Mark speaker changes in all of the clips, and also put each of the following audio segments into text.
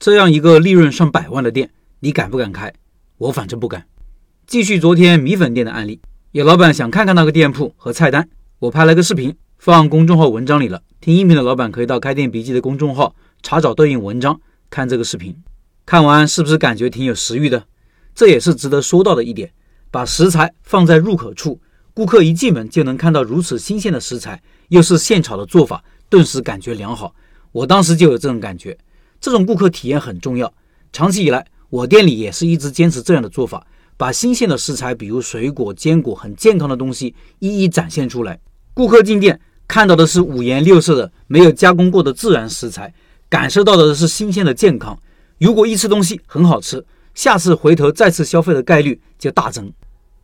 Speaker 1: 这样一个利润上百万的店，你敢不敢开？我反正不敢。继续昨天米粉店的案例，有老板想看看那个店铺和菜单，我拍了个视频放公众号文章里了。听音频的老板可以到开店笔记的公众号查找对应文章看这个视频。看完是不是感觉挺有食欲的？这也是值得说到的一点。把食材放在入口处，顾客一进门就能看到如此新鲜的食材，又是现炒的做法，顿时感觉良好。我当时就有这种感觉。这种顾客体验很重要。长期以来，我店里也是一直坚持这样的做法，把新鲜的食材，比如水果、坚果、很健康的东西，一一展现出来。顾客进店看到的是五颜六色的、没有加工过的自然食材，感受到的是新鲜的健康。如果一吃东西很好吃，下次回头再次消费的概率就大增。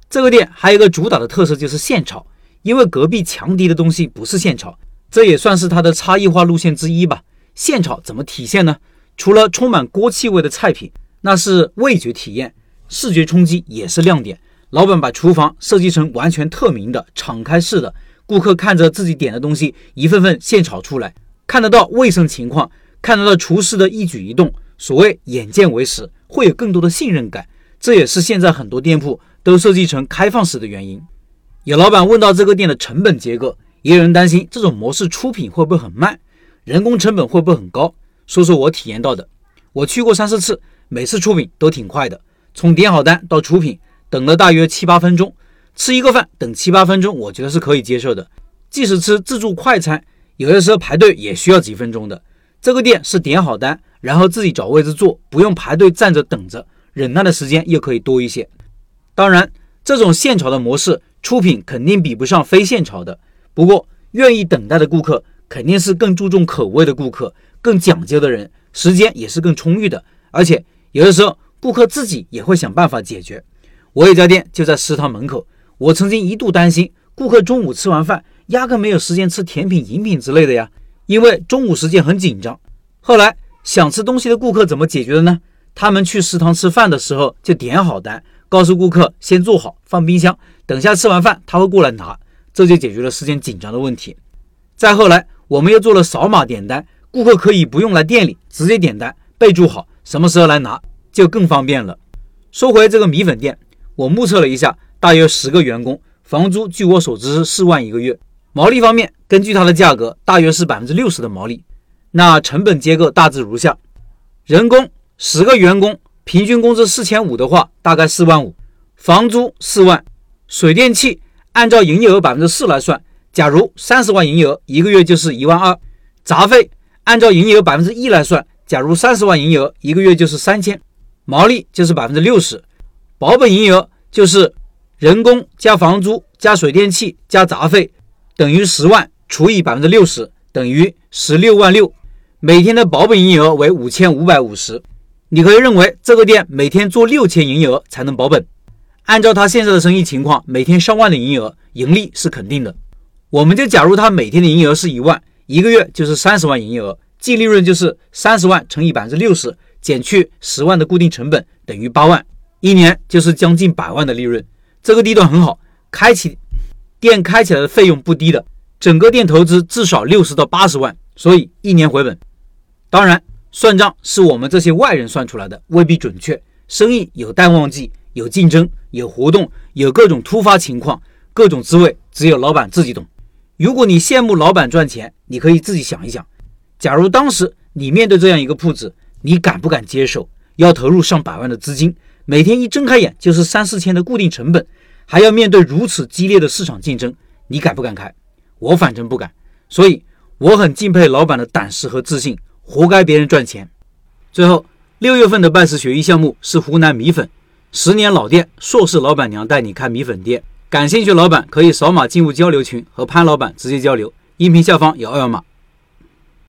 Speaker 1: 这个店还有一个主打的特色就是现炒，因为隔壁强敌的东西不是现炒，这也算是它的差异化路线之一吧。现炒怎么体现呢？除了充满锅气味的菜品，那是味觉体验，视觉冲击也是亮点。老板把厨房设计成完全透明的、敞开式的，顾客看着自己点的东西一份份现炒出来，看得到卫生情况，看得到厨师的一举一动。所谓眼见为实，会有更多的信任感。这也是现在很多店铺都设计成开放式的原因。有老板问到这个店的成本结构，也有人担心这种模式出品会不会很慢。人工成本会不会很高？说说我体验到的。我去过三四次，每次出品都挺快的，从点好单到出品，等了大约七八分钟。吃一个饭等七八分钟，我觉得是可以接受的。即使吃自助快餐，有的时候排队也需要几分钟的。这个店是点好单，然后自己找位置坐，不用排队站着等着，忍耐的时间又可以多一些。当然，这种现炒的模式出品肯定比不上非现炒的。不过，愿意等待的顾客。肯定是更注重口味的顾客，更讲究的人，时间也是更充裕的。而且有的时候，顾客自己也会想办法解决。我有家店就在食堂门口，我曾经一度担心顾客中午吃完饭压根没有时间吃甜品、饮品之类的呀，因为中午时间很紧张。后来想吃东西的顾客怎么解决的呢？他们去食堂吃饭的时候就点好单，告诉顾客先做好放冰箱，等下吃完饭他会过来拿，这就解决了时间紧张的问题。再后来。我们又做了扫码点单，顾客可以不用来店里，直接点单，备注好什么时候来拿，就更方便了。说回这个米粉店，我目测了一下，大约十个员工，房租据我所知是四万一个月。毛利方面，根据它的价格，大约是百分之六十的毛利。那成本结构大致如下：人工十个员工，平均工资四千五的话，大概四万五；房租四万，水电气按照营业额百分之四来算。假如三十万营业额，一个月就是一万二。杂费按照营业额百分之一来算，假如三十万营业额，一个月就是三千。毛利就是百分之六十。保本营业额就是人工加房租加水电气加杂费等于十万除以百分之六十等于十六万六。每天的保本营业额为五千五百五十。你可以认为这个店每天做六千营业额才能保本。按照他现在的生意情况，每天上万的营业额，盈利是肯定的。我们就假如他每天的营业额是一万，一个月就是三十万营业额，净利润就是三十万乘以百分之六十，减去十万的固定成本等于八万，一年就是将近百万的利润。这个地段很好，开起店开起来的费用不低的，整个店投资至少六十到八十万，所以一年回本。当然，算账是我们这些外人算出来的，未必准确。生意有淡旺季，有竞争，有活动，有各种突发情况，各种滋味只有老板自己懂。如果你羡慕老板赚钱，你可以自己想一想：假如当时你面对这样一个铺子，你敢不敢接受？要投入上百万的资金，每天一睁开眼就是三四千的固定成本，还要面对如此激烈的市场竞争，你敢不敢开？我反正不敢。所以我很敬佩老板的胆识和自信，活该别人赚钱。最后，六月份的拜师学艺项目是湖南米粉，十年老店，硕士老板娘带你开米粉店。感兴趣老板可以扫码进入交流群，和潘老板直接交流。音频下方有二维码。